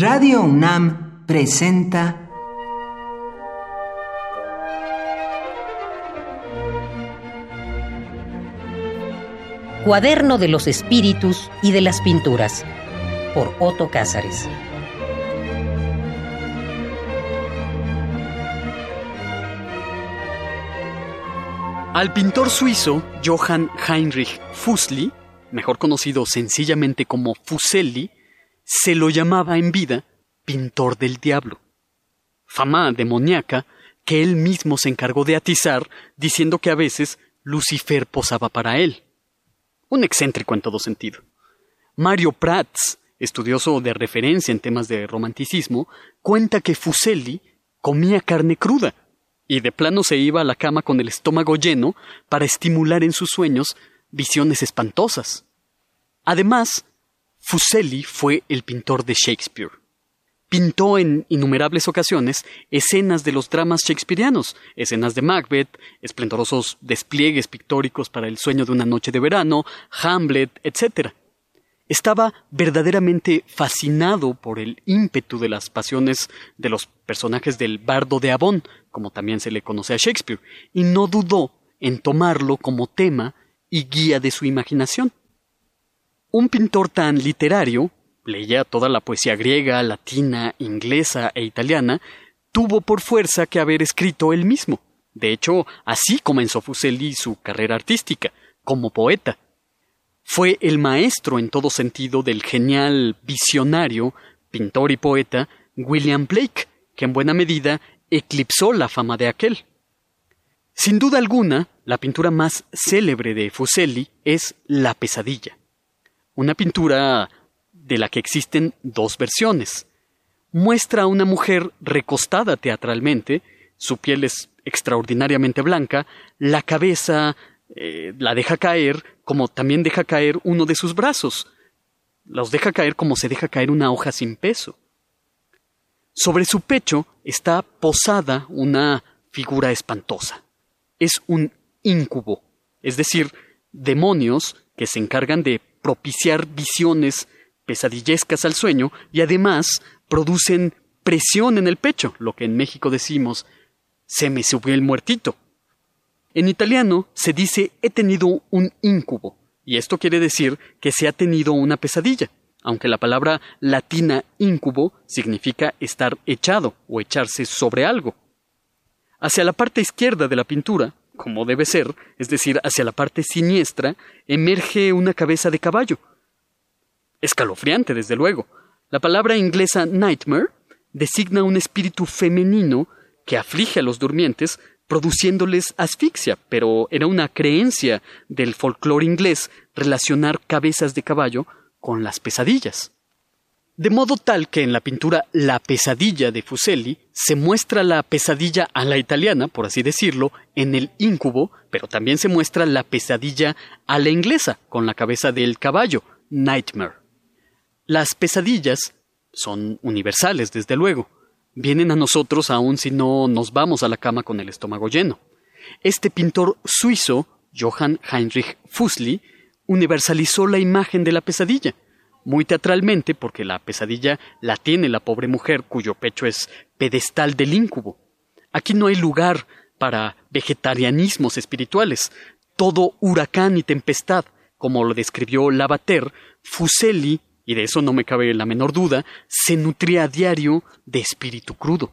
Radio UNAM presenta Cuaderno de los Espíritus y de las Pinturas por Otto Cázares. Al pintor suizo Johann Heinrich Fuseli, mejor conocido sencillamente como Fuseli, se lo llamaba en vida pintor del diablo. Fama demoníaca que él mismo se encargó de atizar diciendo que a veces Lucifer posaba para él. Un excéntrico en todo sentido. Mario Prats, estudioso de referencia en temas de romanticismo, cuenta que Fuseli comía carne cruda y de plano se iba a la cama con el estómago lleno para estimular en sus sueños visiones espantosas. Además, Fuseli fue el pintor de Shakespeare. Pintó en innumerables ocasiones escenas de los dramas shakespearianos, escenas de Macbeth, esplendorosos despliegues pictóricos para el sueño de una noche de verano, Hamlet, etc estaba verdaderamente fascinado por el ímpetu de las pasiones de los personajes del bardo de Avon, como también se le conoce a Shakespeare, y no dudó en tomarlo como tema y guía de su imaginación. Un pintor tan literario, leía toda la poesía griega, latina, inglesa e italiana, tuvo por fuerza que haber escrito él mismo. De hecho, así comenzó Fuseli su carrera artística, como poeta, fue el maestro en todo sentido del genial visionario, pintor y poeta William Blake, que en buena medida eclipsó la fama de aquel. Sin duda alguna, la pintura más célebre de Fuseli es La pesadilla, una pintura de la que existen dos versiones. Muestra a una mujer recostada teatralmente, su piel es extraordinariamente blanca, la cabeza eh, la deja caer como también deja caer uno de sus brazos. Los deja caer como se deja caer una hoja sin peso. Sobre su pecho está posada una figura espantosa. Es un íncubo, es decir, demonios que se encargan de propiciar visiones pesadillescas al sueño y además producen presión en el pecho, lo que en México decimos se me subió el muertito. En italiano se dice he tenido un incubo, y esto quiere decir que se ha tenido una pesadilla, aunque la palabra latina incubo significa estar echado o echarse sobre algo. Hacia la parte izquierda de la pintura, como debe ser, es decir, hacia la parte siniestra, emerge una cabeza de caballo. Escalofriante, desde luego. La palabra inglesa nightmare designa un espíritu femenino que aflige a los durmientes produciéndoles asfixia, pero era una creencia del folclore inglés relacionar cabezas de caballo con las pesadillas. De modo tal que en la pintura La pesadilla de Fuseli se muestra la pesadilla a la italiana, por así decirlo, en el íncubo, pero también se muestra la pesadilla a la inglesa, con la cabeza del caballo, Nightmare. Las pesadillas son universales, desde luego, vienen a nosotros aun si no nos vamos a la cama con el estómago lleno. Este pintor suizo, Johann Heinrich Fusli, universalizó la imagen de la pesadilla, muy teatralmente porque la pesadilla la tiene la pobre mujer cuyo pecho es pedestal del íncubo. Aquí no hay lugar para vegetarianismos espirituales, todo huracán y tempestad, como lo describió Lavater, Fuseli y de eso no me cabe la menor duda, se nutría a diario de espíritu crudo.